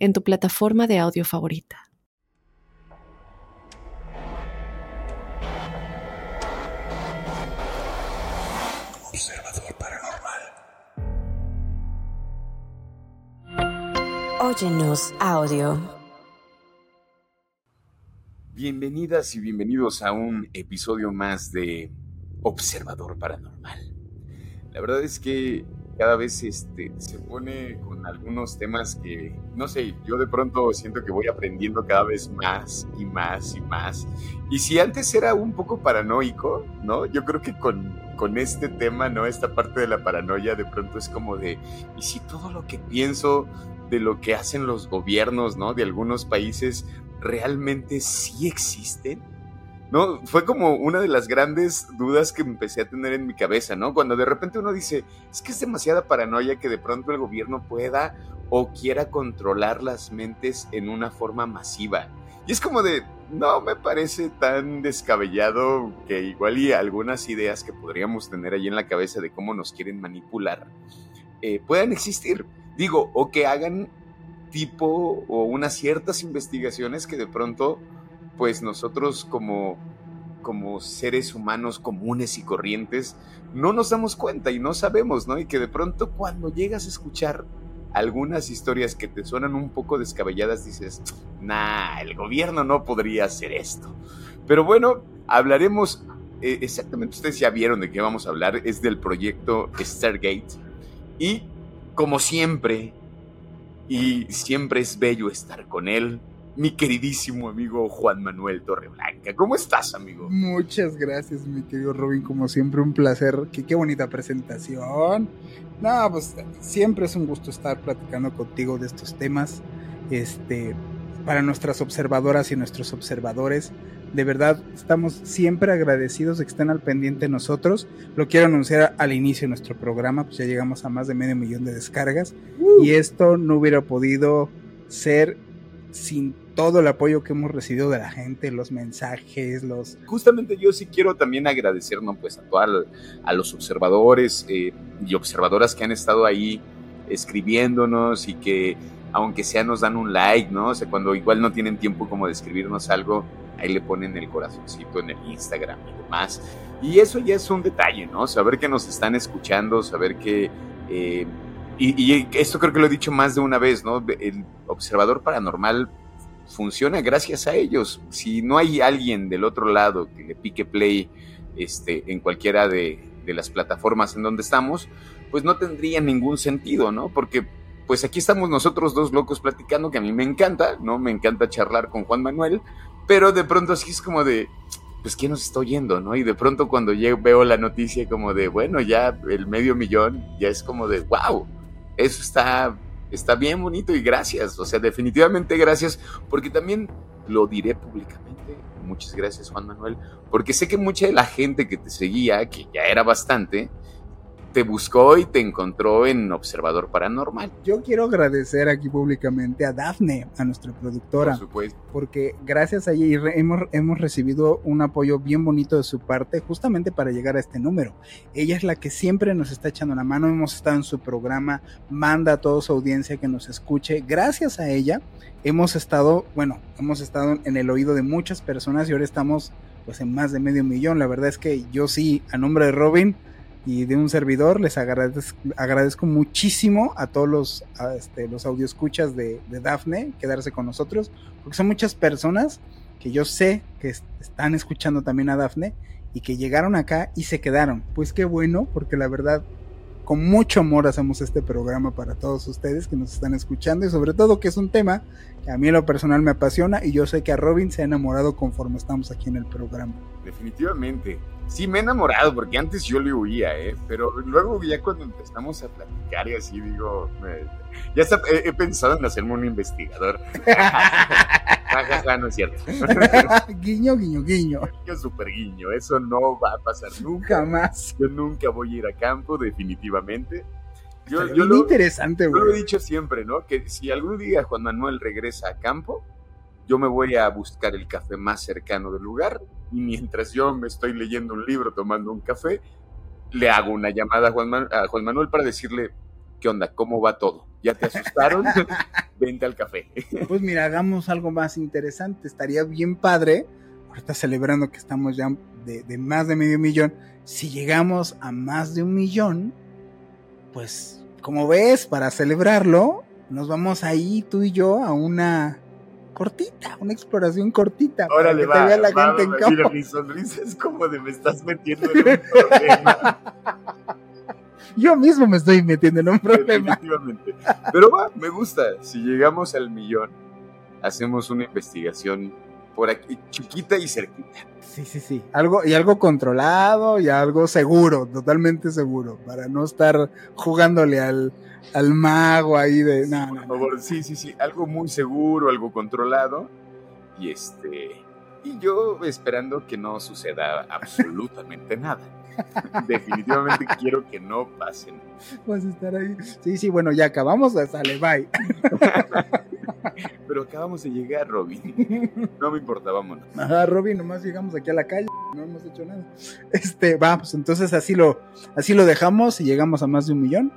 en tu plataforma de audio favorita. Observador Paranormal. Óyenos audio. Bienvenidas y bienvenidos a un episodio más de Observador Paranormal. La verdad es que cada vez este, se pone con algunos temas que, no sé, yo de pronto siento que voy aprendiendo cada vez más y más y más. Y si antes era un poco paranoico, ¿no? Yo creo que con, con este tema, ¿no? Esta parte de la paranoia de pronto es como de, ¿y si todo lo que pienso de lo que hacen los gobiernos, ¿no? De algunos países realmente sí existen? ¿No? Fue como una de las grandes dudas que empecé a tener en mi cabeza, ¿no? Cuando de repente uno dice, es que es demasiada paranoia que de pronto el gobierno pueda o quiera controlar las mentes en una forma masiva. Y es como de, no me parece tan descabellado que igual y algunas ideas que podríamos tener ahí en la cabeza de cómo nos quieren manipular eh, puedan existir. Digo, o que hagan tipo o unas ciertas investigaciones que de pronto pues nosotros como, como seres humanos comunes y corrientes no nos damos cuenta y no sabemos, ¿no? Y que de pronto cuando llegas a escuchar algunas historias que te suenan un poco descabelladas, dices, nah, el gobierno no podría hacer esto. Pero bueno, hablaremos, eh, exactamente, ustedes ya vieron de qué vamos a hablar, es del proyecto Stargate. Y como siempre, y siempre es bello estar con él, mi queridísimo amigo Juan Manuel Torreblanca. ¿Cómo estás, amigo? Muchas gracias, mi querido Robin. Como siempre, un placer. Qué, qué bonita presentación. No, pues siempre es un gusto estar platicando contigo de estos temas. Este, para nuestras observadoras y nuestros observadores, de verdad estamos siempre agradecidos de que estén al pendiente de nosotros. Lo quiero anunciar al inicio de nuestro programa, pues ya llegamos a más de medio millón de descargas. Uh. Y esto no hubiera podido ser sin todo el apoyo que hemos recibido de la gente, los mensajes, los... Justamente yo sí quiero también agradecer, ¿no? Pues a, todos a los observadores eh, y observadoras que han estado ahí escribiéndonos y que aunque sea nos dan un like, ¿no? O sea, cuando igual no tienen tiempo como de escribirnos algo, ahí le ponen el corazoncito en el Instagram y demás. Y eso ya es un detalle, ¿no? Saber que nos están escuchando, saber que... Eh, y, y, esto creo que lo he dicho más de una vez, ¿no? El observador paranormal funciona gracias a ellos. Si no hay alguien del otro lado que le pique play este, en cualquiera de, de las plataformas en donde estamos, pues no tendría ningún sentido, ¿no? Porque pues aquí estamos nosotros dos locos platicando, que a mí me encanta, ¿no? Me encanta charlar con Juan Manuel, pero de pronto así es como de, pues ¿quién nos está oyendo, no? Y de pronto cuando veo la noticia como de, bueno, ya el medio millón, ya es como de, wow, eso está está bien bonito y gracias, o sea, definitivamente gracias, porque también lo diré públicamente. Muchas gracias, Juan Manuel, porque sé que mucha de la gente que te seguía, que ya era bastante, te buscó y te encontró en Observador Paranormal. Yo quiero agradecer aquí públicamente a Dafne, a nuestra productora. Por supuesto. Porque gracias a ella hemos, hemos recibido un apoyo bien bonito de su parte justamente para llegar a este número. Ella es la que siempre nos está echando la mano, hemos estado en su programa, manda a toda su audiencia que nos escuche. Gracias a ella hemos estado, bueno, hemos estado en el oído de muchas personas y ahora estamos pues en más de medio millón. La verdad es que yo sí, a nombre de Robin, y de un servidor. Les agradezco, agradezco muchísimo a todos los, a este, los audioscuchas de, de Dafne quedarse con nosotros, porque son muchas personas que yo sé que están escuchando también a Dafne y que llegaron acá y se quedaron. Pues qué bueno, porque la verdad con mucho amor hacemos este programa para todos ustedes que nos están escuchando y sobre todo que es un tema que a mí en lo personal me apasiona y yo sé que a Robin se ha enamorado conforme estamos aquí en el programa. Definitivamente. Sí, me he enamorado porque antes yo le huía, ¿eh? Pero luego ya cuando empezamos a platicar y así digo, ya he, pensado en hacerme un investigador. no es cierto. guiño, guiño, guiño. Guiño, super guiño. Eso no va a pasar nunca. más. Yo nunca voy a ir a campo, definitivamente. Yo, yo lo, interesante, güey. Yo lo he dicho siempre, ¿no? Que si algún día Juan Manuel regresa a campo, yo me voy a buscar el café más cercano del lugar y mientras yo me estoy leyendo un libro, tomando un café, le hago una llamada a Juan, a Juan Manuel para decirle, ¿qué onda? ¿Cómo va todo? ¿Ya te asustaron? Vente al café. pues mira, hagamos algo más interesante. Estaría bien padre, ahorita celebrando que estamos ya de, de más de medio millón, si llegamos a más de un millón, pues como ves, para celebrarlo, nos vamos ahí tú y yo a una cortita, una exploración cortita. Órale, para que te vea la gente en campo. Mira, mi sonrisa es como de me estás metiendo en un problema. Yo mismo me estoy metiendo en un problema. Definitivamente. Pero va, me gusta. Si llegamos al millón, hacemos una investigación por aquí, chiquita y cerquita. Sí, sí, sí. Algo, y algo controlado y algo seguro, totalmente seguro, para no estar jugándole al, al mago ahí de. No, por favor, sí, sí, sí. Algo muy seguro, algo controlado. Y este. Y yo esperando que no suceda absolutamente nada. Definitivamente quiero que no pasen. Vas a estar ahí. Sí, sí, bueno, ya acabamos, sale, bye. Pero acabamos de llegar, Robin. No me importa, vámonos. Ajá, Robin, nomás llegamos aquí a la calle, no hemos hecho nada. Este, vamos, entonces así lo, así lo dejamos y llegamos a más de un millón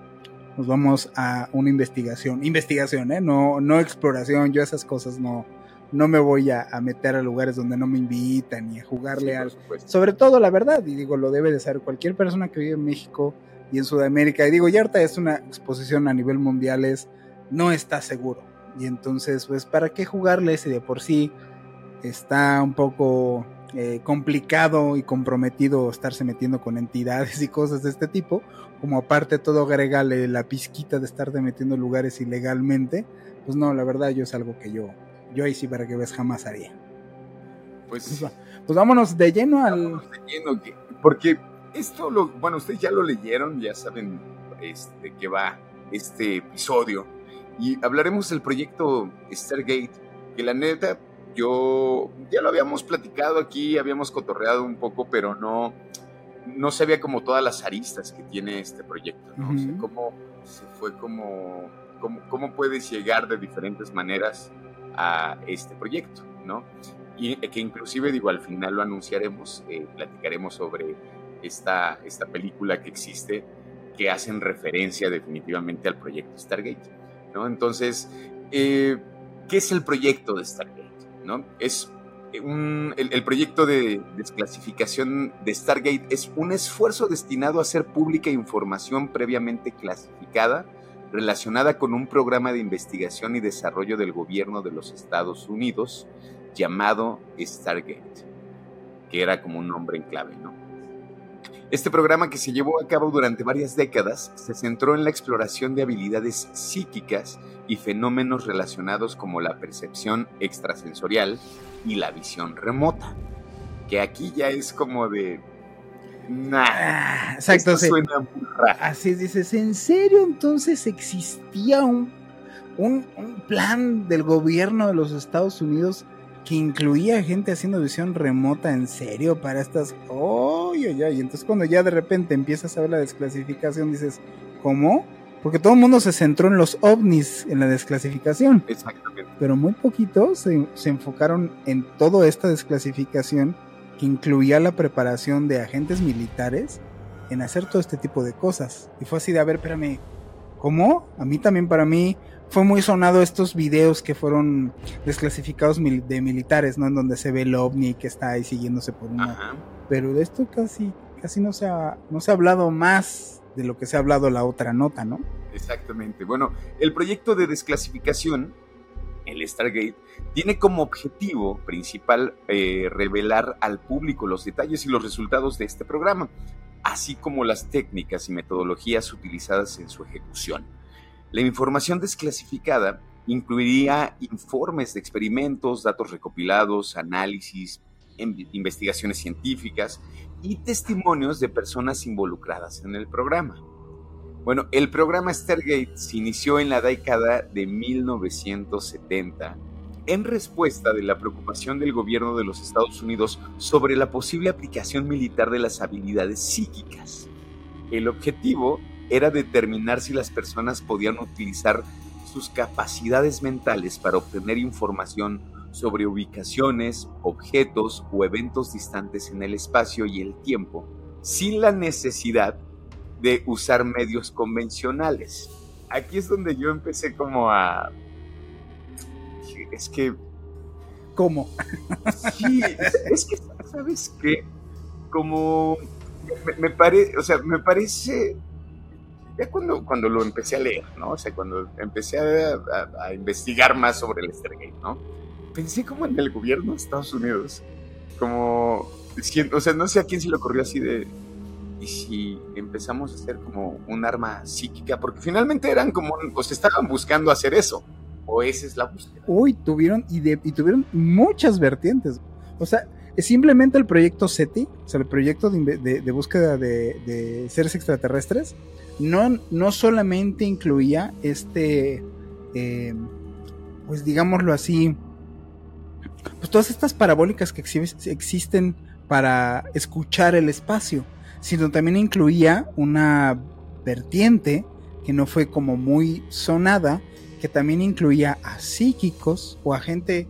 nos vamos a una investigación. Investigación, ¿eh? No, no exploración. Yo esas cosas no, no me voy a, meter a lugares donde no me invitan ni a jugarle al. Sobre todo, la verdad, y digo, lo debe de saber cualquier persona que vive en México y en Sudamérica. Y digo, ya ahorita es una exposición a nivel mundial, es, no está seguro. Y entonces, pues, ¿para qué jugarle si de por sí está un poco eh, complicado y comprometido estarse metiendo con entidades y cosas de este tipo, como aparte todo agregarle la pizquita de estarte metiendo en lugares ilegalmente, pues no, la verdad yo es algo que yo, yo ahí sí para que ves jamás haría. Pues, pues, pues vámonos de lleno al... de lleno, porque esto lo, bueno, ustedes ya lo leyeron, ya saben este, que va este episodio, y hablaremos del proyecto Stargate, que la neta yo ya lo habíamos platicado aquí, habíamos cotorreado un poco, pero no, no sabía como todas las aristas que tiene este proyecto, ¿no? cómo se fue como, cómo, puedes llegar de diferentes maneras a este proyecto, ¿no? Y que inclusive, digo, al final lo anunciaremos, eh, platicaremos sobre esta, esta película que existe, que hacen referencia definitivamente al proyecto Stargate, ¿no? Entonces, eh, ¿qué es el proyecto de Stargate? Es el, proyecto de desclasificación de Stargate es un esfuerzo destinado a hacer pública información previamente clasificada relacionada con un programa de investigación y desarrollo del gobierno de los Estados Unidos llamado Stargate, que era como un nombre en clave, ¿no? Este programa que se llevó a cabo durante varias décadas se centró en la exploración de habilidades psíquicas y fenómenos relacionados como la percepción extrasensorial y la visión remota. Que aquí ya es como de. Nah, ah, exacto. suena muy raro. Así dices, ¿en serio entonces existía un, un, un plan del gobierno de los Estados Unidos que incluía gente haciendo visión remota en serio para estas. ¡Oh, Y entonces cuando ya de repente empiezas a ver la desclasificación, dices, ¿cómo? Porque todo el mundo se centró en los ovnis, en la desclasificación. Exactamente. Pero muy poquitos se, se enfocaron en toda esta desclasificación que incluía la preparación de agentes militares en hacer todo este tipo de cosas. Y fue así de, a ver, espérame, ¿cómo? A mí también, para mí, fue muy sonado estos videos que fueron desclasificados de militares, ¿no? En donde se ve el ovni que está ahí siguiéndose por una. Pero de esto casi, casi no se ha, no se ha hablado más de lo que se ha hablado la otra nota, ¿no? Exactamente. Bueno, el proyecto de desclasificación, el Stargate, tiene como objetivo principal eh, revelar al público los detalles y los resultados de este programa así como las técnicas y metodologías utilizadas en su ejecución. La información desclasificada incluiría informes de experimentos, datos recopilados, análisis, investigaciones científicas y testimonios de personas involucradas en el programa. Bueno, el programa Stargate se inició en la década de 1970 en respuesta de la preocupación del gobierno de los Estados Unidos sobre la posible aplicación militar de las habilidades psíquicas. El objetivo era determinar si las personas podían utilizar sus capacidades mentales para obtener información sobre ubicaciones, objetos o eventos distantes en el espacio y el tiempo, sin la necesidad de usar medios convencionales. Aquí es donde yo empecé como a... Es que... ¿Cómo? Sí, es que, ¿sabes qué? Como... Me, parece, o sea, me parece... Ya cuando, cuando lo empecé a leer, ¿no? O sea, cuando empecé a, investigar más sobre el Stargate, ¿no? Pensé como en el gobierno de Estados Unidos. Como... O sea, no sé a quién se le ocurrió así de y si empezamos a hacer como un arma psíquica, porque finalmente eran como, se estaban buscando hacer eso, o esa es la búsqueda. Uy, tuvieron, y, y tuvieron muchas vertientes. O sea, simplemente el proyecto SETI, o sea, el proyecto de, búsqueda de, seres extraterrestres, no, no solamente incluía este, eh, pues digámoslo así, pues todas estas parabólicas que existen para escuchar el espacio, sino también incluía una vertiente que no fue como muy sonada, que también incluía a psíquicos o a gente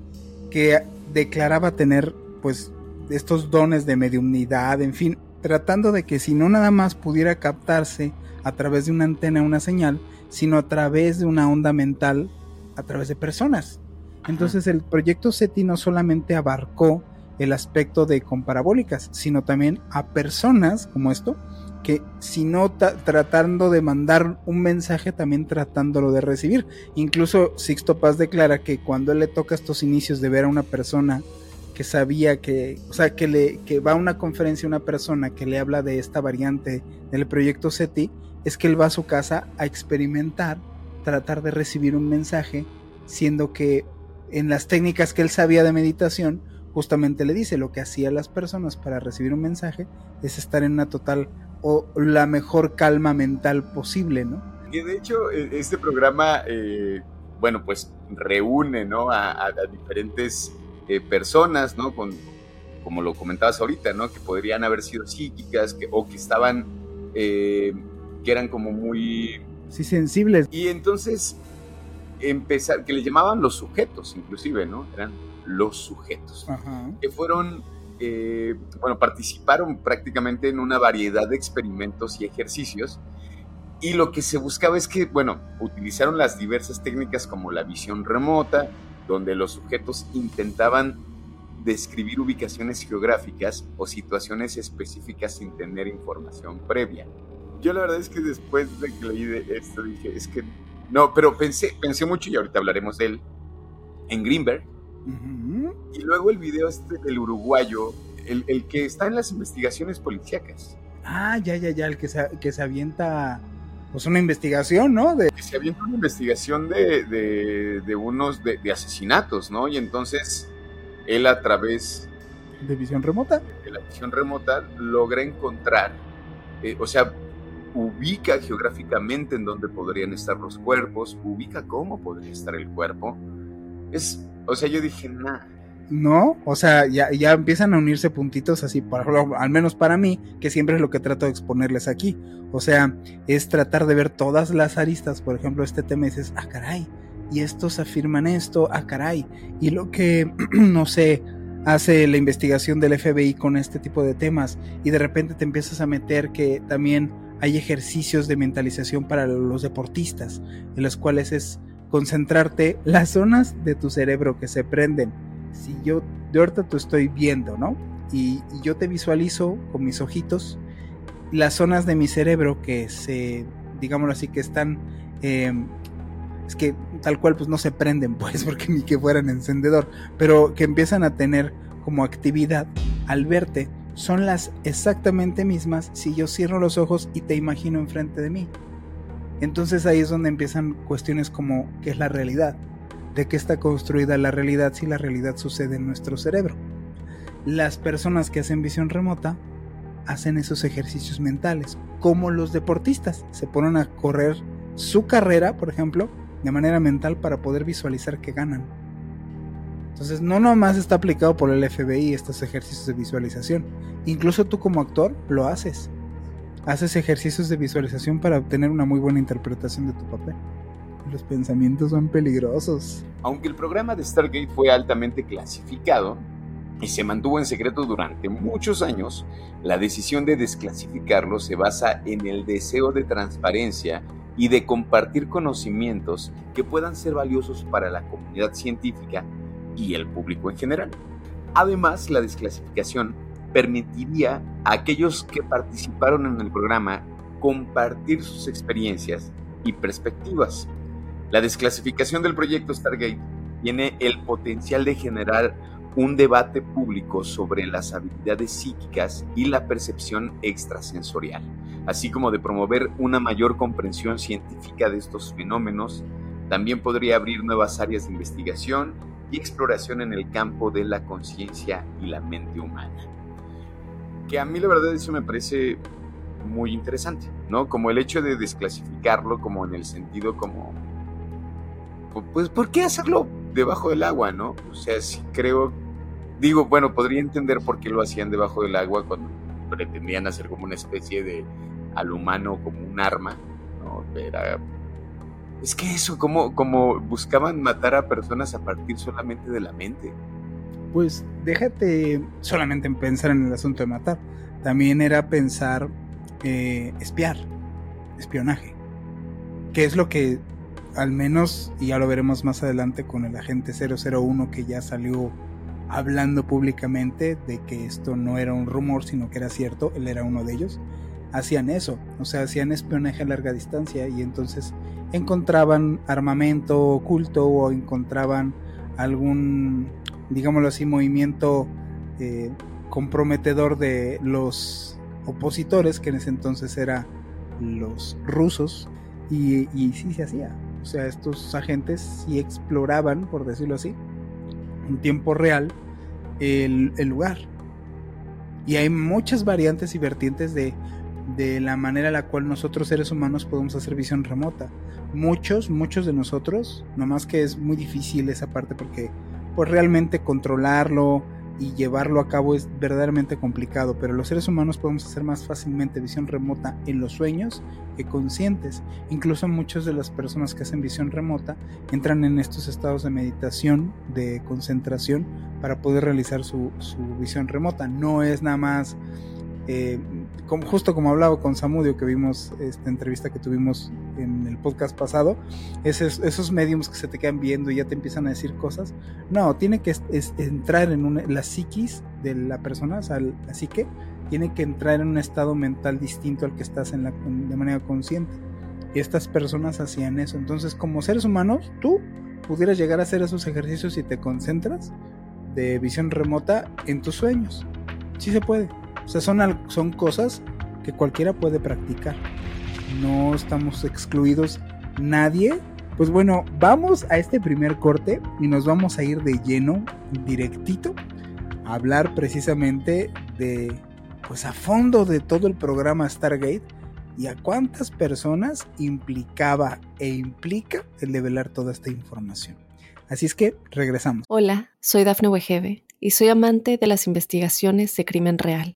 que declaraba tener pues estos dones de mediumnidad, en fin, tratando de que si no nada más pudiera captarse a través de una antena una señal, sino a través de una onda mental a través de personas. Entonces el proyecto SETI no solamente abarcó el aspecto de comparabólicas, sino también a personas como esto, que si no tratando de mandar un mensaje, también tratándolo de recibir. Incluso Sixto Paz declara que cuando él le toca estos inicios de ver a una persona que sabía que, o sea, que, le, que va a una conferencia una persona que le habla de esta variante del proyecto SETI, es que él va a su casa a experimentar, tratar de recibir un mensaje, siendo que en las técnicas que él sabía de meditación, justamente le dice lo que hacía las personas para recibir un mensaje es estar en una total o la mejor calma mental posible, ¿no? Y de hecho e, este programa, eh, bueno, pues reúne, ¿no? A, diferentes eh, personas, ¿no? Con, como lo comentabas ahorita, ¿no? Que podrían haber sido psíquicas que, o que estaban, eh, que eran como muy... Sí, sensibles. Y entonces empezar, que le llamaban los sujetos, inclusive, ¿no? Eran los sujetos, que fueron, eh, bueno, participaron prácticamente en una variedad de experimentos y ejercicios. Y lo que se buscaba es que, bueno, utilizaron las diversas técnicas como la visión remota, donde los sujetos intentaban describir ubicaciones geográficas o situaciones específicas sin tener información previa. Yo la verdad es que después de que leí de esto dije, es que no, pero pensé, pensé mucho y ahorita hablaremos de él en Greenberg, y luego el video este del uruguayo, el, que está en las investigaciones policíacas. Ah, ya, ya, ya, el que se, que se avienta pues una investigación, ¿no? De... Se avienta una investigación de, de, unos de, asesinatos, ¿no? Y entonces él a través... ¿De visión remota? De la visión remota logra encontrar, eh, o sea, ubica geográficamente en dónde podrían estar los cuerpos, ubica cómo podría estar el cuerpo. Es o sea, yo dije, nah. No, o sea, ya, ya empiezan a unirse puntitos así, por, al menos para mí, que siempre es lo que trato de exponerles aquí. O sea, es tratar de ver todas las aristas, por ejemplo, este tema dices, ah, caray, y estos afirman esto, ah, caray, y lo que, no sé, hace la investigación del FBI con este tipo de temas, y de repente te empiezas a meter que también hay ejercicios de mentalización para los deportistas, en los cuales es concentrarte las zonas de tu cerebro que se prenden. Si yo de ahorita te estoy viendo, ¿no? Y, yo te visualizo con mis ojitos las zonas de mi cerebro que se, digámoslo así, que están, em, es que tal cual pues no se prenden pues porque ni que fueran encendedor, pero que empiezan a tener como actividad al verte son las exactamente mismas si yo cierro los ojos y te imagino enfrente de mí. Entonces ahí es donde empiezan cuestiones como qué es la realidad, de qué está construida la realidad si la realidad sucede en nuestro cerebro. Las personas que hacen visión remota hacen esos ejercicios mentales, como los deportistas, se ponen a correr su carrera, por ejemplo, de manera mental para poder visualizar que ganan. Entonces, no nomás está aplicado por el FBI estos ejercicios de visualización. Incluso tú como actor lo haces. Haces ejercicios de visualización para obtener una muy buena interpretación de tu papel. Los pensamientos son peligrosos. Aunque el programa de Stargate fue altamente clasificado y se mantuvo en secreto durante muchos años, la decisión de desclasificarlo se basa en el deseo de transparencia y de compartir conocimientos que puedan ser valiosos para la comunidad científica y el público en general. Además, la desclasificación permitiría a aquellos que participaron en el programa compartir sus experiencias y perspectivas. La desclasificación del proyecto Stargate tiene el potencial de generar un debate público sobre las habilidades psíquicas y la percepción extrasensorial, así como de promover una mayor comprensión científica de estos fenómenos. También podría abrir nuevas áreas de investigación y exploración en el campo de la conciencia y la mente humana. Que a mí la verdad eso me parece muy interesante, ¿no? Como el hecho de desclasificarlo como en el sentido como pues ¿por qué hacerlo debajo del agua, no? O sea, si creo digo, bueno, podría entender por qué lo hacían debajo del agua cuando pretendían hacer como una especie de al humano como un arma, ¿no? Era es que eso, como, como buscaban matar a personas a partir solamente de la mente. Pues déjate solamente en pensar en el asunto de matar. También era pensar eh, espiar, espionaje. Que es lo que, al menos, y ya lo veremos más adelante con el agente 001 que ya salió hablando públicamente de que esto no era un rumor, sino que era cierto, él era uno de ellos hacían eso, o sea, hacían espionaje a larga distancia y entonces encontraban armamento oculto o encontraban algún, digámoslo así, movimiento eh, comprometedor de los opositores, que en ese entonces eran los rusos, y, sí se hacía. O sea, estos agentes sí exploraban, por decirlo así, en tiempo real el, el lugar. Y hay muchas variantes y vertientes de de la manera en la cual nosotros seres humanos podemos hacer visión remota. Muchos, muchos de nosotros, nomás que es muy difícil esa parte porque pues realmente controlarlo y llevarlo a cabo es verdaderamente complicado, pero los seres humanos podemos hacer más fácilmente visión remota en los sueños que conscientes. Incluso muchas de las personas que hacen visión remota entran en estos estados de meditación, de concentración, para poder realizar su, su visión remota. No es nada más eh, como, justo como hablaba con Samudio que vimos esta entrevista que tuvimos en el podcast pasado, esos, esos mediums que se te quedan viendo y ya te empiezan a decir cosas, no, tiene que entrar en una, la psiquis de la persona, o sea, la psique, tiene que entrar en un estado mental distinto al que estás en la, de manera consciente. Y estas personas hacían eso. Entonces, como seres humanos, tú pudieras llegar a hacer esos ejercicios si te concentras de visión remota en tus sueños. Sí se puede. O sea, son, son cosas que cualquiera puede practicar. No estamos excluidos nadie. Pues bueno, vamos a este primer corte y nos vamos a ir de lleno, directito, a hablar precisamente de, pues a fondo de todo el programa Stargate y a cuántas personas implicaba e implica el develar toda esta información. Así es que regresamos. Hola, soy Dafne Wegebe y soy amante de las investigaciones de crimen real.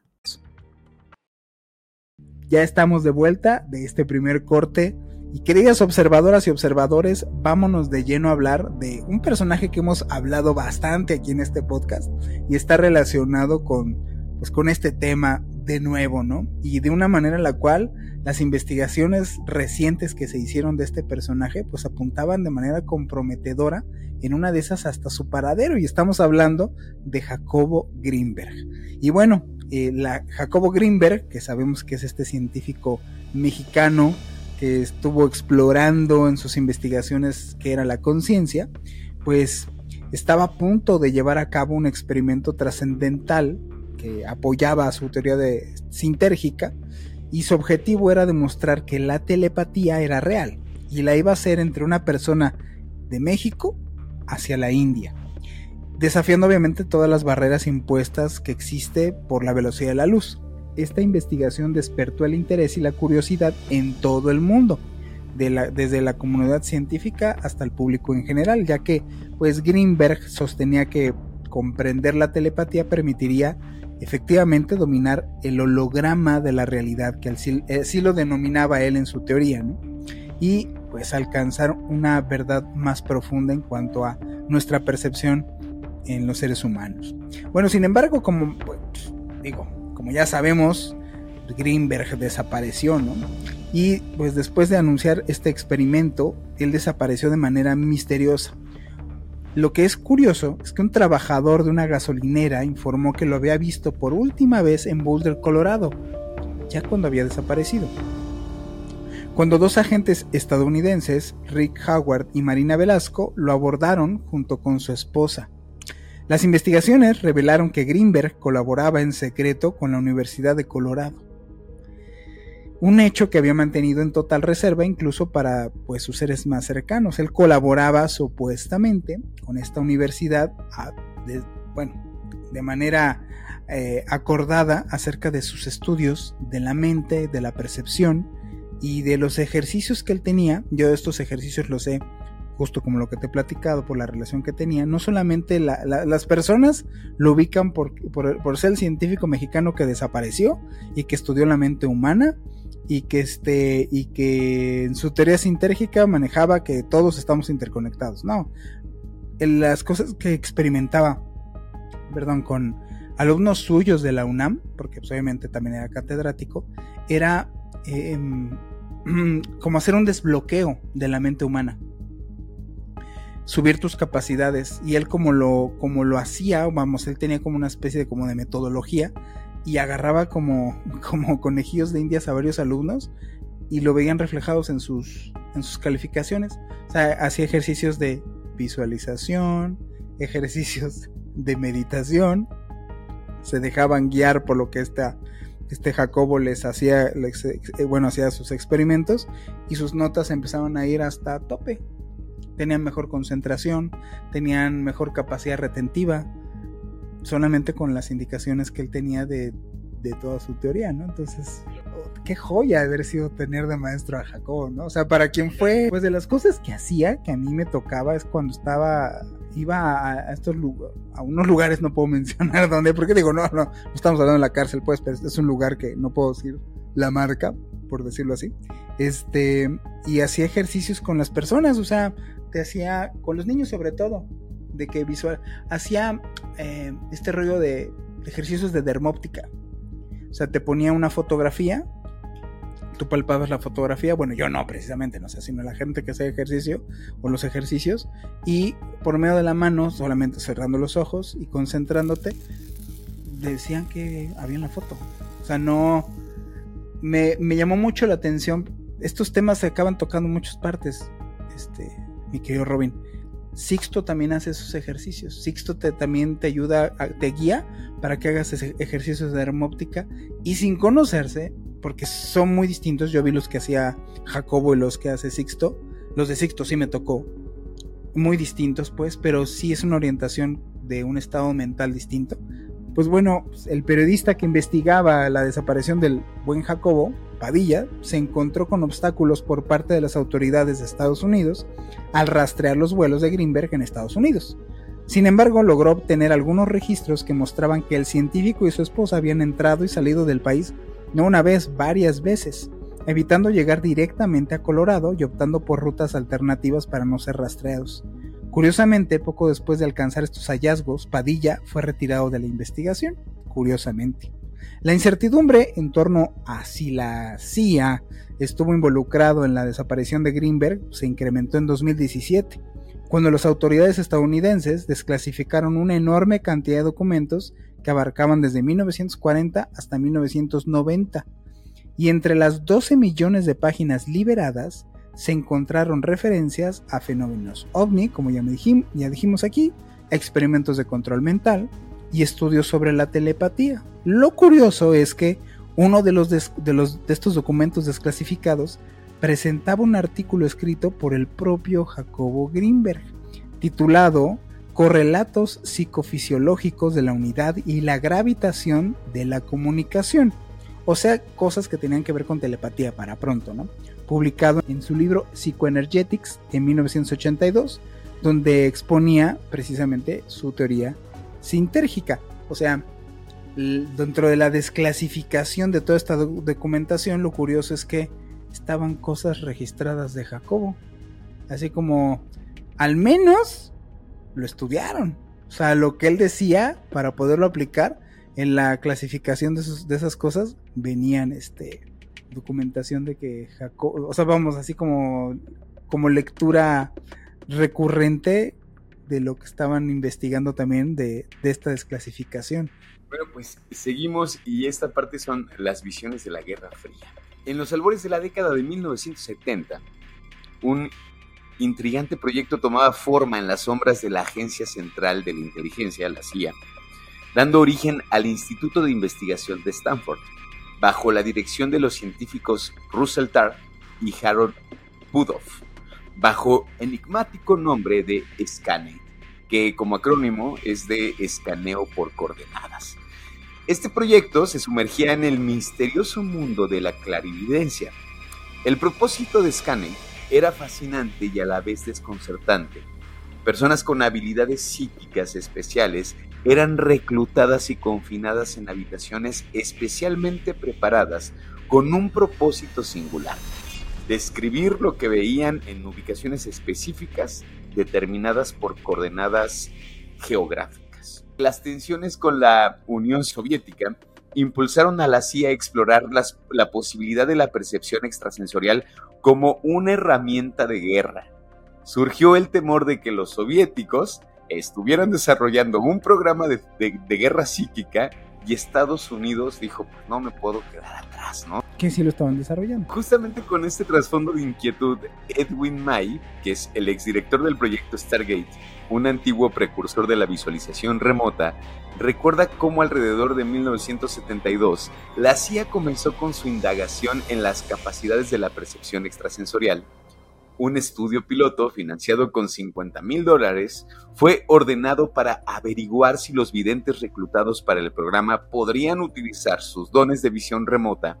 Ya estamos de vuelta de este primer corte. Y queridas observadoras y observadores, vámonos de lleno a hablar de un personaje que hemos hablado bastante aquí en este podcast y está relacionado con, pues, con este tema de nuevo, ¿no? Y de una manera en la cual las investigaciones recientes que se hicieron de este personaje, pues apuntaban de manera comprometedora en una de esas hasta su paradero. Y estamos hablando de Jacobo Greenberg. Y bueno, eh, la, Jacobo Greenberg, que sabemos que es este científico mexicano que estuvo explorando en sus investigaciones que era la conciencia, pues estaba a punto de llevar a cabo un experimento trascendental que apoyaba su teoría de sintérgica y su objetivo era demostrar que la telepatía era real y la iba a hacer entre una persona de México hacia la India, desafiando obviamente todas las barreras impuestas que existe por la velocidad de la luz. Esta investigación despertó el interés y la curiosidad en todo el mundo, desde la comunidad científica hasta el público en general, ya que pues Greenberg sostenía que comprender la telepatía permitiría efectivamente dominar el holograma de la realidad, que así, lo denominaba él en su teoría, y pues alcanzar una verdad más profunda en cuanto a nuestra percepción en los seres humanos. Bueno, sin embargo, como pues, digo, como ya sabemos, Greenberg desapareció, ¿no? Y pues después de anunciar este experimento, él desapareció de manera misteriosa. Lo que es curioso es que un trabajador de una gasolinera informó que lo había visto por última vez en Boulder, Colorado, ya cuando había desaparecido. Cuando dos agentes estadounidenses, Rick Howard y Marina Velasco, lo abordaron junto con su esposa. Las investigaciones revelaron que Greenberg colaboraba en secreto con la Universidad de Colorado un hecho que había mantenido en total reserva incluso para pues, sus seres más cercanos. Él colaboraba supuestamente con esta universidad, de, manera eh, acordada acerca de sus estudios de la mente, de la percepción y de los ejercicios que él tenía. Yo estos ejercicios los sé justo como lo que te he platicado por la relación que tenía. No solamente las personas lo ubican por, por ser el científico mexicano que desapareció y que estudió la mente humana, y que este y que en su teoría sintérgica manejaba que todos estamos interconectados. No, las cosas que experimentaba, perdón, con alumnos suyos de la UNAM, porque pues, obviamente también era catedrático, era em, como hacer un desbloqueo de la mente humana subir tus capacidades y él como lo como lo hacía vamos él tenía como una especie de como de metodología y agarraba como, como conejillos de indias a varios alumnos y lo veían reflejados en sus, en sus calificaciones. O sea, hacía ejercicios de visualización, ejercicios de meditación, se dejaban guiar por lo que esta, este Jacobo les hacía, eh, bueno, hacía sus experimentos y sus notas empezaban a ir hasta tope. Tenían mejor concentración, tenían mejor capacidad retentiva, solamente con las indicaciones que él tenía de, toda su teoría, ¿no? Entonces, qué joya haber sido tener de maestro a Jacob, ¿no? O sea, para quien fue, pues de las cosas que hacía, que a mí me tocaba, es cuando estaba, iba a, estos lugares, a unos lugares, no puedo mencionar dónde, porque digo, no, no, no estamos hablando de la cárcel, pues, pero es un lugar que no puedo decir la marca, por decirlo así. Este, y hacía ejercicios con las personas, o sea, te hacía, con los niños sobre todo, de que visual, hacía eh, este rollo de ejercicios de dermóptica. O sea, te ponía una fotografía, tú palpabas la fotografía, bueno, yo no precisamente, no sé, sino la gente que hace ejercicio o los ejercicios, y por medio de la mano, solamente cerrando los ojos y concentrándote, decían que había la foto. O sea, no. Me, me llamó mucho la atención. Estos temas se acaban tocando en muchas partes, este, mi querido Robin. Sixto también hace esos ejercicios. Sixto te, también te ayuda, te guía para que hagas ejercicios de hermóptica y sin conocerse, porque son muy distintos. Yo vi los que hacía Jacobo y los que hace Sixto. Los de Sixto sí me tocó. Muy distintos, pues, pero sí es una orientación de un estado mental distinto. Pues bueno, el periodista que investigaba la desaparición del buen Jacobo, Padilla, se encontró con obstáculos por parte de las autoridades de Estados Unidos al rastrear los vuelos de Greenberg en Estados Unidos. Sin embargo, logró obtener algunos registros que mostraban que el científico y su esposa habían entrado y salido del país no una vez, varias veces, evitando llegar directamente a Colorado y optando por rutas alternativas para no ser rastreados. Curiosamente, poco después de alcanzar estos hallazgos, Padilla fue retirado de la investigación. Curiosamente. La incertidumbre en torno a si la CIA estuvo involucrado en la desaparición de Greenberg se incrementó en 2017, cuando las autoridades estadounidenses desclasificaron una enorme cantidad de documentos que abarcaban desde 1940 hasta 1990. Y entre las 12 millones de páginas liberadas se encontraron referencias a fenómenos ovni, como ya, dijimos, aquí, experimentos de control mental y estudios sobre la telepatía. Lo curioso es que uno de, los de, los, de estos documentos desclasificados presentaba un artículo escrito por el propio Jacobo Greenberg, titulado Correlatos psicofisiológicos de la unidad y la gravitación de la comunicación. O sea, cosas que tenían que ver con telepatía para pronto, ¿no? Publicado en su libro Psychoenergetics en 1982, donde exponía precisamente su teoría sintérgica. O sea, dentro de la desclasificación de toda esta documentación, lo curioso es que estaban cosas registradas de Jacobo. Así como, al menos lo estudiaron. O sea, lo que él decía para poderlo aplicar en la clasificación de, de esas cosas venían este documentación de que Jacobo, o sea, vamos así como como lectura recurrente de lo que estaban investigando también de, esta desclasificación. Bueno, pues seguimos y esta parte son las visiones de la Guerra Fría. En los albores de la década de 1970, un intrigante proyecto tomaba forma en las sombras de la Agencia Central de la Inteligencia, la CIA, dando origen al Instituto de Investigación de Stanford, bajo la dirección de los científicos Russell Tarr y Harold Budoff bajo enigmático nombre de Scanate, que como acrónimo es de escaneo por coordenadas. Este proyecto se sumergía en el misterioso mundo de la clarividencia. El propósito de Scanate era fascinante y a la vez desconcertante. Personas con habilidades psíquicas especiales eran reclutadas y confinadas en habitaciones especialmente preparadas con un propósito singular describir lo que veían en ubicaciones específicas determinadas por coordenadas geográficas. Las tensiones con la Unión Soviética impulsaron a la CIA a explorar la posibilidad de la percepción extrasensorial como una herramienta de guerra. Surgió el temor de que los soviéticos estuvieran desarrollando un programa de guerra psíquica y Estados Unidos dijo, pues no me puedo quedar atrás, ¿no? Que sí lo estaban desarrollando. Justamente con este trasfondo de inquietud, Edwin May, que es el exdirector del proyecto Stargate, un antiguo precursor de la visualización remota, recuerda cómo alrededor de 1972 la CIA comenzó con su indagación en las capacidades de la percepción extrasensorial un estudio piloto financiado con 50 mil dólares fue ordenado para averiguar si los videntes reclutados para el programa podrían utilizar sus dones de visión remota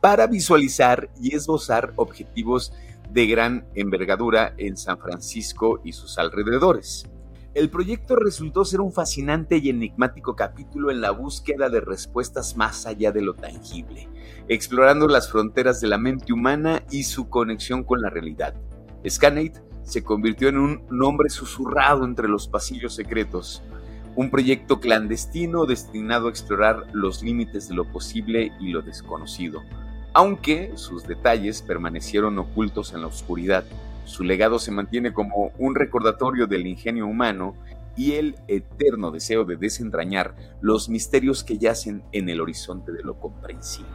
para visualizar y esbozar objetivos de gran envergadura en San Francisco y sus alrededores. El proyecto resultó ser un fascinante y enigmático capítulo en la búsqueda de respuestas más allá de lo tangible, explorando las fronteras de la mente humana y su conexión con la realidad. Scanate se convirtió en un nombre susurrado entre los pasillos secretos, un proyecto clandestino destinado a explorar los límites de lo posible y lo desconocido. Aunque sus detalles permanecieron ocultos en la oscuridad, su legado se mantiene como un recordatorio del ingenio humano y el eterno deseo de desentrañar los misterios que yacen en el horizonte de lo comprensible.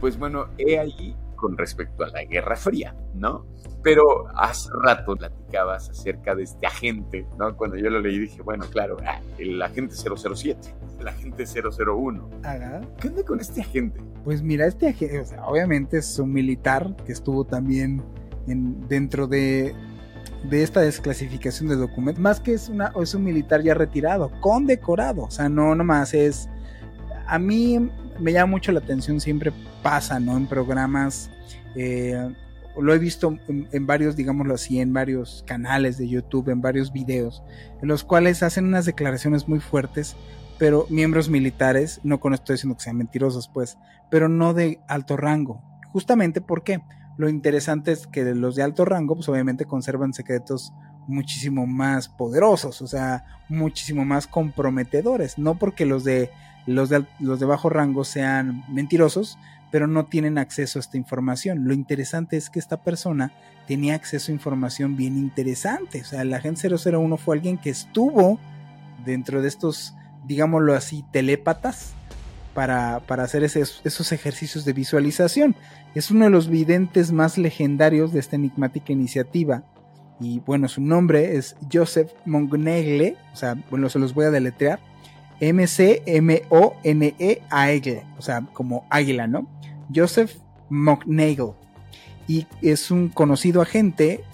Pues bueno, he ahí con respecto a la Guerra Fría, ¿no? Pero hace rato platicabas acerca de este agente, ¿no? Cuando yo lo leí dije, bueno, claro, ah, el agente 007, el agente 001. Ajá. ¿Qué onda con este agente? Pues mira, este agente, o sea, obviamente es un militar que estuvo también en, dentro de, de esta desclasificación de documentos. Más que es, una, es un militar ya retirado, condecorado. O sea, no nomás es... A mí me llama mucho la atención, siempre pasa, ¿no? En programas, eh, lo he visto en, varios, digámoslo así, en varios canales de YouTube, en varios videos, en los cuales hacen unas declaraciones muy fuertes, pero miembros militares, no con esto diciendo que sean mentirosos, pues, pero no de alto rango. Justamente porque lo interesante es que los de alto rango, pues obviamente conservan secretos muchísimo más poderosos, o sea, muchísimo más comprometedores, no porque los de los de, los de bajo rango sean mentirosos, pero no tienen acceso a esta información. Lo interesante es que esta persona tenía acceso a información bien interesante. O sea, el agente 001 fue alguien que estuvo dentro de estos, digámoslo así, telépatas para, para hacer esos ejercicios de visualización. Es uno de los videntes más legendarios de esta enigmática iniciativa. Y bueno, su nombre es Joseph Mongenegle, o sea, bueno, se los voy a deletrear. M-C-M-O-N-E-A-L, o sea, como águila, ¿no? Joseph Mongenegle. Y es un conocido agente,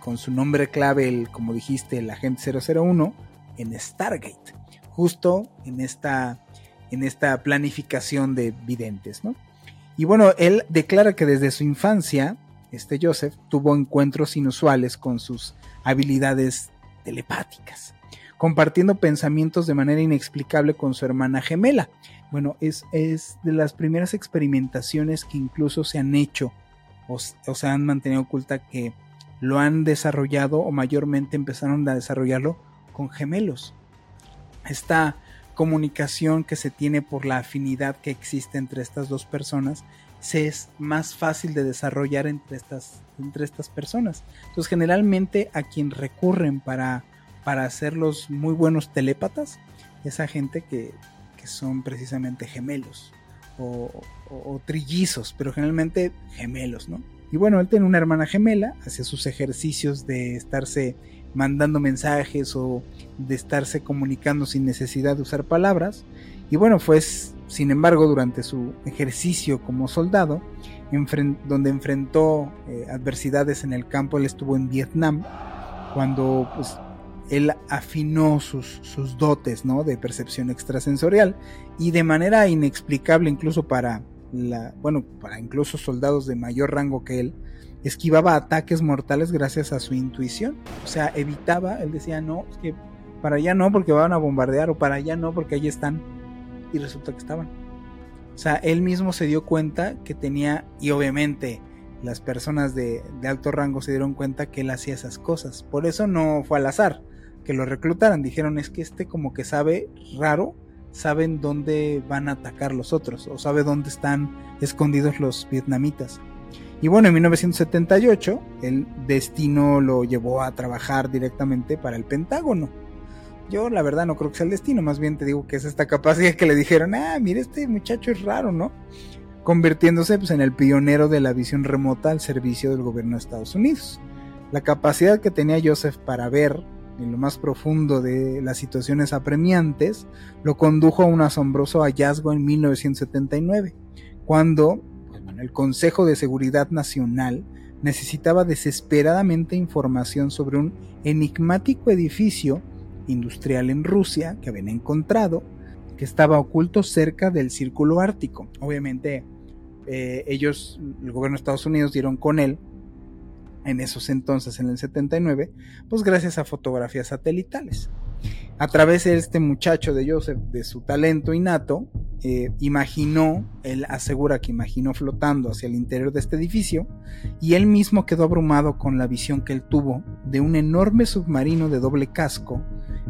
con su nombre clave, el, como dijiste, el agente 001, en Stargate, justo en esta, en esta planificación de videntes, ¿no? Y bueno, él declara que desde su infancia, este Joseph tuvo encuentros inusuales con sus habilidades telepáticas, compartiendo pensamientos de manera inexplicable con su hermana gemela. Bueno, es, es de las primeras experimentaciones que incluso se han hecho o, se han mantenido oculta que lo han desarrollado o mayormente empezaron a desarrollarlo con gemelos. Esta comunicación que se tiene por la afinidad que existe entre estas dos personas se es más fácil de desarrollar entre estas, entre estas personas. Entonces generalmente a quien recurren para, para hacerlos muy buenos telépatas es a gente que, que son precisamente gemelos o, trillizos, pero generalmente gemelos, ¿no? Y bueno, él tiene una hermana gemela, hace sus ejercicios de estarse mandando mensajes o de estarse comunicando sin necesidad de usar palabras. Y bueno, pues, sin embargo, durante su ejercicio como soldado, donde enfrentó eh, adversidades en el campo, él estuvo en Vietnam, cuando pues, él afinó sus, sus dotes ¿no? de percepción extrasensorial y de manera inexplicable incluso para la, bueno, para incluso soldados de mayor rango que él, esquivaba ataques mortales gracias a su intuición. O sea, evitaba, él decía, no, es que para allá no porque van a bombardear o para allá no porque allí están. Y resulta que estaban. O sea, él mismo se dio cuenta que tenía, y obviamente las personas de, de alto rango se dieron cuenta que él hacía esas cosas. Por eso no fue al azar que lo reclutaran. Dijeron, es que este como que sabe raro, saben dónde van a atacar los otros o sabe dónde están escondidos los vietnamitas. Y bueno, en 1978 el destino lo llevó a trabajar directamente para el Pentágono. Yo la verdad no creo que sea el destino, más bien te digo que es esta capacidad que le dijeron, ah, mire, este muchacho es raro, ¿no? Convirtiéndose pues, en el pionero de la visión remota al servicio del gobierno de Estados Unidos. La capacidad que tenía Joseph para ver en lo más profundo de las situaciones apremiantes lo condujo a un asombroso hallazgo en 1979, cuando el Consejo de Seguridad Nacional necesitaba desesperadamente información sobre un enigmático edificio industrial en Rusia que habían encontrado, que estaba oculto cerca del Círculo Ártico. Obviamente, eh, ellos, el gobierno de Estados Unidos, dieron con él en esos entonces, en el 79, pues gracias a fotografías satelitales. A través de este muchacho de Joseph, de su talento innato, eh, imaginó, él asegura que imaginó flotando hacia el interior de este edificio, y él mismo quedó abrumado con la visión que él tuvo de un enorme submarino de doble casco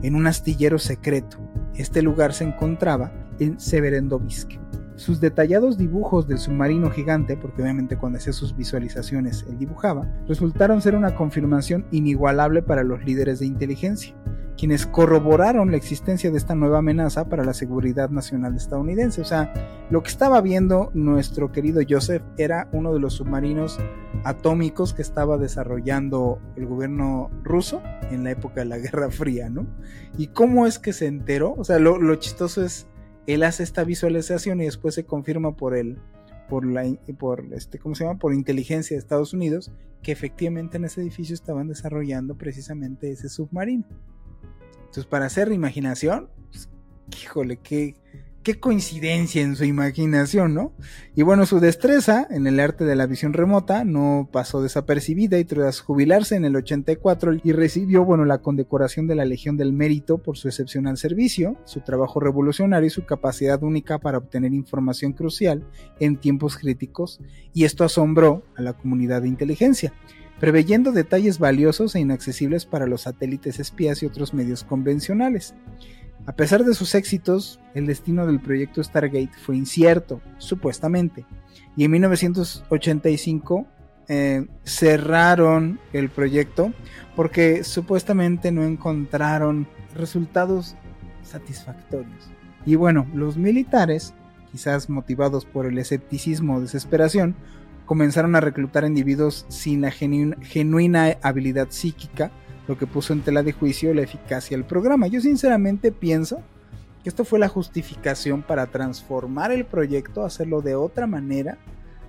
en un astillero secreto. Este lugar se encontraba en Severendovisk. Sus detallados dibujos del submarino gigante, porque obviamente cuando hacía sus visualizaciones él dibujaba, resultaron ser una confirmación inigualable para los líderes de inteligencia, quienes corroboraron la existencia de esta nueva amenaza para la seguridad nacional estadounidense. O sea, lo que estaba viendo nuestro querido Joseph era uno de los submarinos atómicos que estaba desarrollando el gobierno ruso en la época de la Guerra Fría, ¿no? ¿Y cómo es que se enteró? O sea, lo, lo chistoso es él hace esta visualización y después se confirma por el por la por este cómo se llama por inteligencia de Estados Unidos que efectivamente en ese edificio estaban desarrollando precisamente ese submarino. Entonces, para hacer imaginación, pues, híjole, qué qué coincidencia en su imaginación, ¿no? Y bueno, su destreza en el arte de la visión remota no pasó desapercibida y tras jubilarse en el 84 y recibió, bueno, la condecoración de la Legión del Mérito por su excepcional servicio, su trabajo revolucionario y su capacidad única para obtener información crucial en tiempos críticos, y esto asombró a la comunidad de inteligencia preveyendo detalles valiosos e inaccesibles para los satélites espías y otros medios convencionales. A pesar de sus éxitos, el destino del proyecto Stargate fue incierto, supuestamente, y en 1985 eh, cerraron el proyecto porque supuestamente no encontraron resultados satisfactorios. Y bueno, los militares, quizás motivados por el escepticismo o desesperación, comenzaron a reclutar individuos sin la genuina habilidad psíquica, lo que puso en tela de juicio la eficacia del programa. Yo sinceramente pienso que esto fue la justificación para transformar el proyecto, hacerlo de otra manera,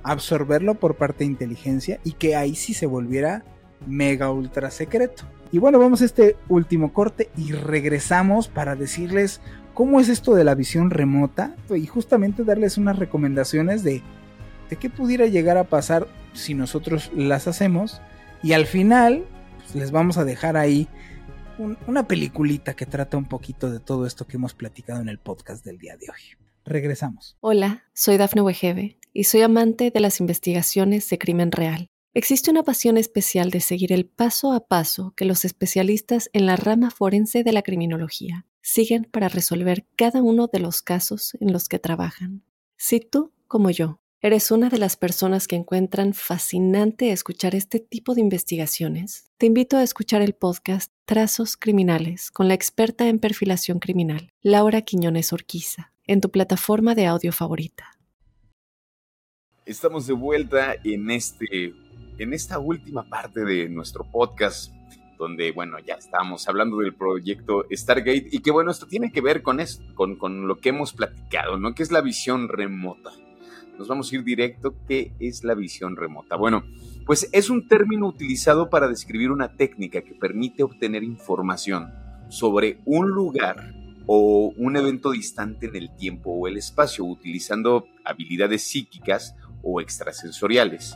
absorberlo por parte de inteligencia y que ahí sí se volviera mega ultra secreto. Y bueno, vamos a este último corte y regresamos para decirles cómo es esto de la visión remota y justamente darles unas recomendaciones de, de qué pudiera llegar a pasar si nosotros las hacemos. Y al final les vamos a dejar ahí una peliculita que trata un poquito de todo esto que hemos platicado en el podcast del día de hoy. Regresamos. Hola, soy Dafne Wegebe y soy amante de las investigaciones de crimen real. Existe una pasión especial de seguir el paso a paso que los especialistas en la rama forense de la criminología siguen para resolver cada uno de los casos en los que trabajan. Si tú, como yo, eres una de las personas que encuentran fascinante escuchar este tipo de investigaciones, te invito a escuchar el podcast Trazos Criminales con la experta en perfilación criminal, Laura Quiñones Orquiza, en tu plataforma de audio favorita. Estamos de vuelta en, este, en esta última parte de nuestro podcast donde, bueno, ya estábamos hablando del proyecto Stargate y que, bueno, esto tiene que ver con, esto, con lo que hemos platicado, ¿no? Que es la visión remota. Nos vamos a ir directo, ¿qué es la visión remota? Bueno, pues es un término utilizado para describir una técnica que permite obtener información sobre un lugar o un evento distante en el tiempo o el espacio utilizando habilidades psíquicas o extrasensoriales.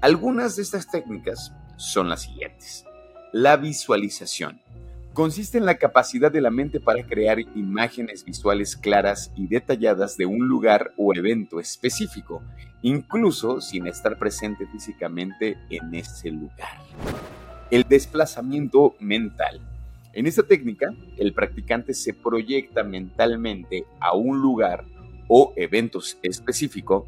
Algunas de estas técnicas son las siguientes. La visualización. Consiste en la capacidad de la mente para crear imágenes visuales claras y detalladas de un lugar o evento específico, incluso sin estar presente físicamente en ese lugar. El desplazamiento mental. En esta técnica, el practicante se proyecta mentalmente a un lugar o evento específico,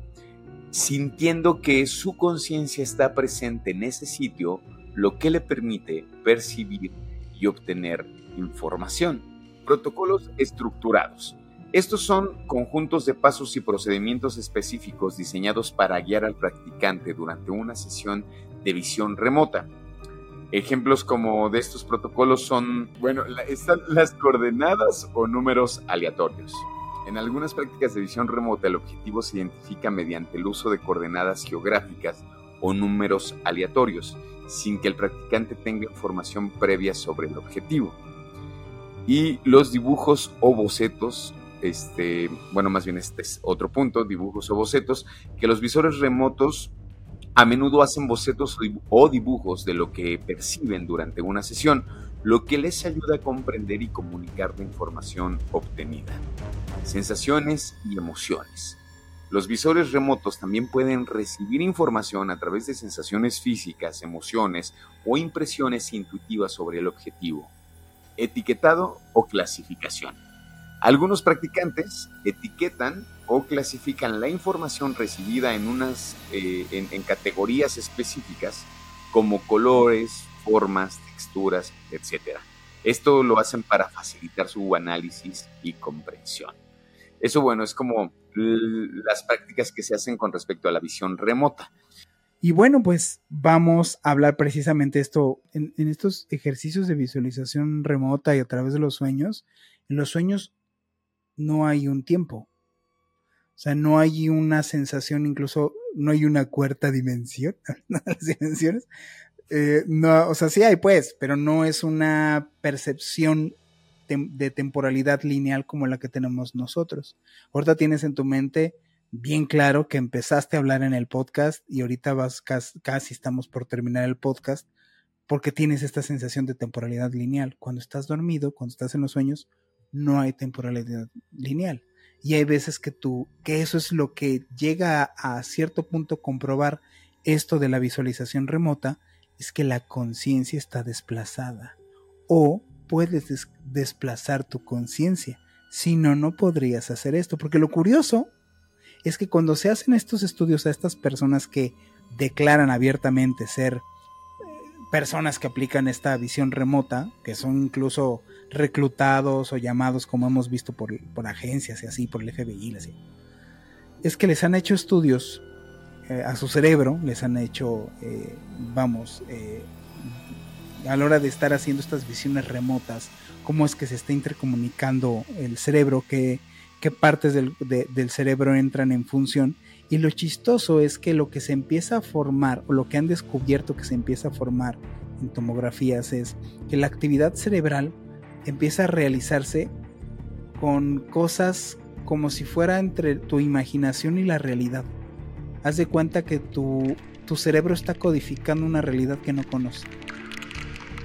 sintiendo que su conciencia está presente en ese sitio lo que le permite percibir y obtener información. Protocolos estructurados. Estos son conjuntos de pasos y procedimientos específicos diseñados para guiar al practicante durante una sesión de visión remota. Ejemplos como de estos protocolos son, bueno, están las coordenadas o números aleatorios. En algunas prácticas de visión remota el objetivo se identifica mediante el uso de coordenadas geográficas o números aleatorios sin que el practicante tenga información previa sobre el objetivo. Y los dibujos o bocetos, este, bueno, más bien este es otro punto, dibujos o bocetos, que los visores remotos a menudo hacen bocetos o dibujos de lo que perciben durante una sesión, lo que les ayuda a comprender y comunicar la información obtenida. Sensaciones y emociones. Los visores remotos también pueden recibir información a través de sensaciones físicas, emociones o impresiones intuitivas sobre el objetivo. Etiquetado o clasificación. Algunos practicantes etiquetan o clasifican la información recibida en, unas, eh, en categorías específicas como colores, formas, texturas, etc. Esto lo hacen para facilitar su análisis y comprensión. Eso, bueno, es como las prácticas que se hacen con respecto a la visión remota. Y bueno, pues vamos a hablar precisamente esto en, estos ejercicios de visualización remota y a través de los sueños. En los sueños no hay un tiempo. O sea, no hay una sensación, incluso no hay una cuarta dimensión, las dimensiones. Eh, no, o sea, sí hay pues, pero no es una percepción de temporalidad lineal como la que tenemos nosotros. Ahorita tienes en tu mente bien claro que empezaste a hablar en el podcast y ahorita vas casi, estamos por terminar el podcast porque tienes esta sensación de temporalidad lineal. Cuando estás dormido, cuando estás en los sueños, no hay temporalidad lineal. Y hay veces que tú, que eso es lo que llega a, a cierto punto comprobar esto de la visualización remota, es que la conciencia está desplazada o puedes desplazar tu conciencia. si no, no podrías hacer esto. Porque lo curioso es que cuando se hacen estos estudios a estas personas que declaran abiertamente ser eh, personas que aplican esta visión remota, que son incluso reclutados o llamados, como hemos visto por, agencias y así, por el FBI, es que les han hecho estudios eh, a su cerebro, les han hecho, eh, vamos, a la hora de estar haciendo estas visiones remotas, cómo es que se está intercomunicando el cerebro, qué, qué partes del, del cerebro entran en función. Y lo chistoso es que lo que se empieza a formar, o lo que han descubierto que se empieza a formar en tomografías, es que la actividad cerebral empieza a realizarse con cosas como si fuera entre tu imaginación y la realidad. Haz de cuenta que tu, tu cerebro está codificando una realidad que no conoce.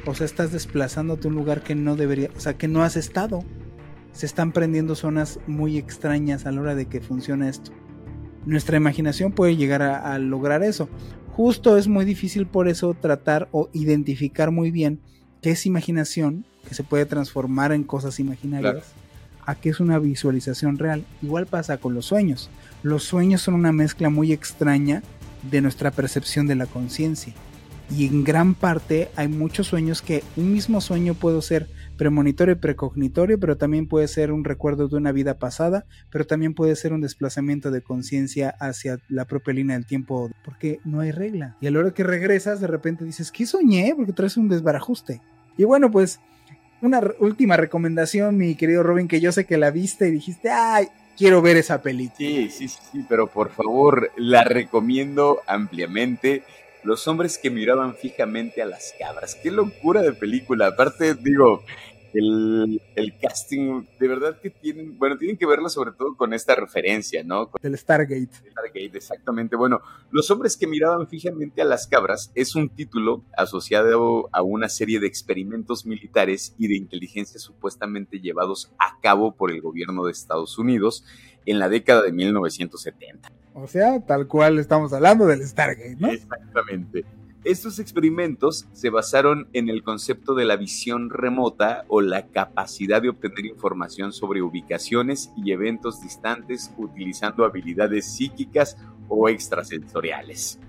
O sea, estás desplazándote a un lugar que no debería, o sea, que no has estado. Se están prendiendo zonas muy extrañas a la hora de que funcione esto. Nuestra imaginación puede llegar a, lograr eso. Justo es muy difícil por eso tratar o identificar muy bien qué es imaginación, que se puede transformar en cosas imaginarias, a qué es una visualización real. Igual pasa con los sueños. Los sueños son una mezcla muy extraña de nuestra percepción de la conciencia y en gran parte hay muchos sueños que un mismo sueño puede ser premonitorio y precognitorio, pero también puede ser un recuerdo de una vida pasada, pero también puede ser un desplazamiento de conciencia hacia la propia línea del tiempo, porque no hay regla. Y a la hora que regresas, de repente dices, ¿qué soñé? Porque traes un desbarajuste. Y bueno, pues una última recomendación, mi querido Robin, que yo sé que la viste y dijiste, ay, quiero ver esa película. Sí, sí, sí, pero por favor, la recomiendo ampliamente los hombres que miraban fijamente a las cabras. Qué locura de película. Aparte, digo, el, casting, de verdad que tienen, bueno, tienen que verlo sobre todo con esta referencia, ¿no? Del Stargate. Stargate, exactamente. Bueno, Los hombres que miraban fijamente a las cabras es un título asociado a una serie de experimentos militares y de inteligencia supuestamente llevados a cabo por el gobierno de Estados Unidos en la década de 1970. O sea, tal cual estamos hablando del Stargate, ¿no? Exactamente. Estos experimentos se basaron en el concepto de la visión remota o la capacidad de obtener información sobre ubicaciones y eventos distantes utilizando habilidades psíquicas o extrasensoriales.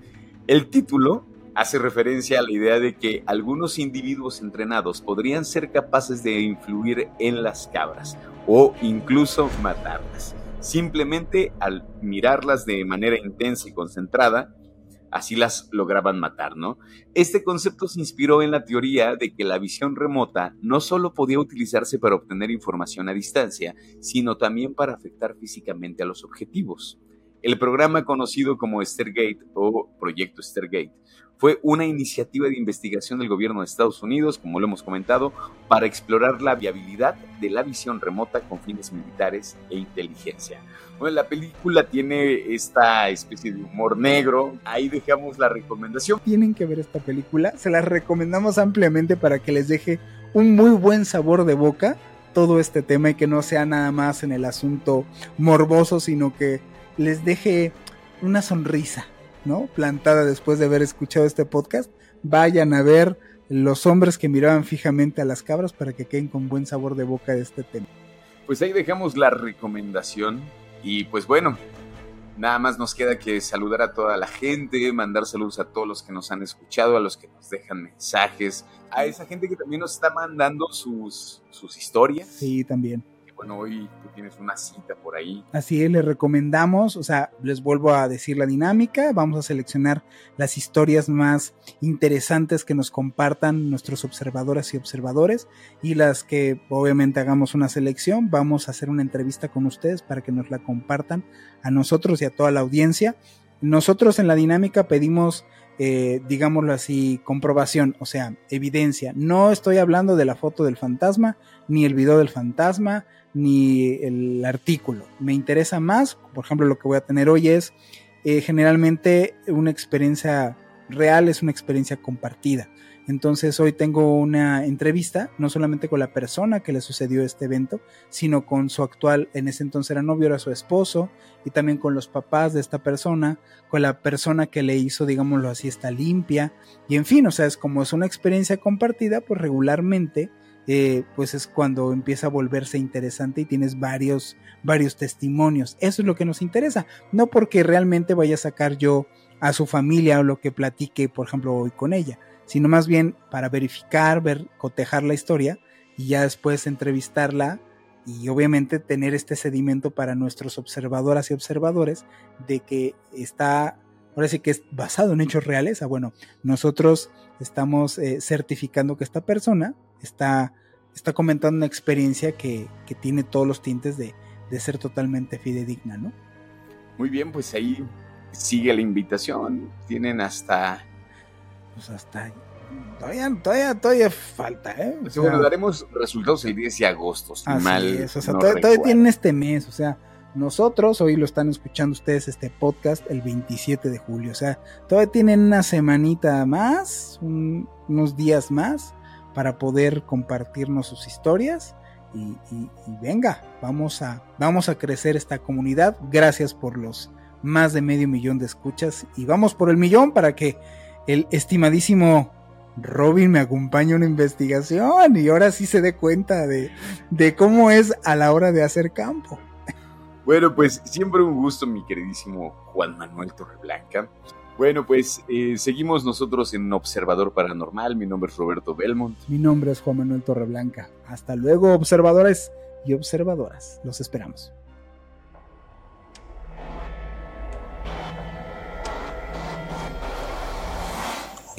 El título hace referencia a la idea de que algunos individuos entrenados podrían ser capaces de influir en las cabras o incluso matarlas. Simplemente al mirarlas de manera intensa y concentrada, así las lograban matar, ¿no? Este concepto se inspiró en la teoría de que la visión remota no solo podía utilizarse para obtener información a distancia, sino también para afectar físicamente a los objetivos. El programa conocido como Stargate o Proyecto Stargate fue una iniciativa de investigación del gobierno de Estados Unidos, como lo hemos comentado, para explorar la viabilidad de la visión remota con fines militares e inteligencia. Bueno, la película tiene esta especie de humor negro, ahí dejamos la recomendación. Tienen que ver esta película, se la recomendamos ampliamente para que les deje un muy buen sabor de boca todo este tema y que no sea nada más en el asunto morboso, sino que les deje una sonrisa ¿no? Plantada después de haber escuchado este podcast, vayan a ver los hombres que miraban fijamente a las cabras para que queden con buen sabor de boca de este tema. Pues ahí dejamos la recomendación y pues bueno, nada más nos queda que saludar a toda la gente, mandar saludos a todos los que nos han escuchado, a los que nos dejan mensajes, a esa gente que también nos está mandando sus, sus historias. Sí, también bueno, hoy tú tienes una cita por ahí. Así es, les recomendamos, o sea, les vuelvo a decir la dinámica, vamos a seleccionar las historias más interesantes que nos compartan nuestros observadoras y observadores y las que obviamente hagamos una selección, vamos a hacer una entrevista con ustedes para que nos la compartan a nosotros y a toda la audiencia. Nosotros en la dinámica pedimos eh, digámoslo así, comprobación, o sea, evidencia. No estoy hablando de la foto del fantasma, ni el video del fantasma, ni el artículo. Me interesa más, por ejemplo, lo que voy a tener hoy es eh, generalmente una experiencia real, es una experiencia compartida. Entonces hoy tengo una entrevista, no solamente con la persona que le sucedió este evento, sino con su actual, en ese entonces era novio, era su esposo, y también con los papás de esta persona, con la persona que le hizo, digámoslo así, esta limpia, y en fin, o sea, es como es una experiencia compartida, pues regularmente eh, pues es cuando empieza a volverse interesante y tienes varios, varios testimonios. Eso es lo que nos interesa, no porque realmente vaya a sacar yo a su familia o lo que platique, por ejemplo, hoy con ella, sino más bien para verificar, ver, cotejar la historia y ya después entrevistarla y obviamente tener este sedimento para nuestros observadoras y observadores de que está, ahora sí que es basado en hechos reales. Ah, bueno, nosotros estamos eh, certificando que esta persona está, está comentando una experiencia que, que tiene todos los tintes de, de, ser totalmente fidedigna, ¿no? Muy bien, pues ahí sigue la invitación. Tienen hasta... Pues hasta... Todavía, todavía, todavía falta, ¿eh? O sea, bueno, daremos resultados el 10 de agosto, si mal es, o sea, no todavía, todavía tienen este mes, o sea, nosotros, hoy lo están escuchando ustedes este podcast el 27 de julio, o sea, todavía tienen una semanita más, un, unos días más para poder compartirnos sus historias y, y, y, venga, vamos a, vamos a crecer esta comunidad. Gracias por los más de medio millón de escuchas y vamos por el millón para que el estimadísimo Robin me acompañe a una investigación y ahora sí se dé cuenta de, de cómo es a la hora de hacer campo. Bueno, pues siempre un gusto, mi queridísimo Juan Manuel Torreblanca. Bueno, pues eh, seguimos nosotros en Observador Paranormal. Mi nombre es Roberto Belmont. Mi nombre es Juan Manuel Torreblanca. Hasta luego, observadores y observadoras. Los esperamos.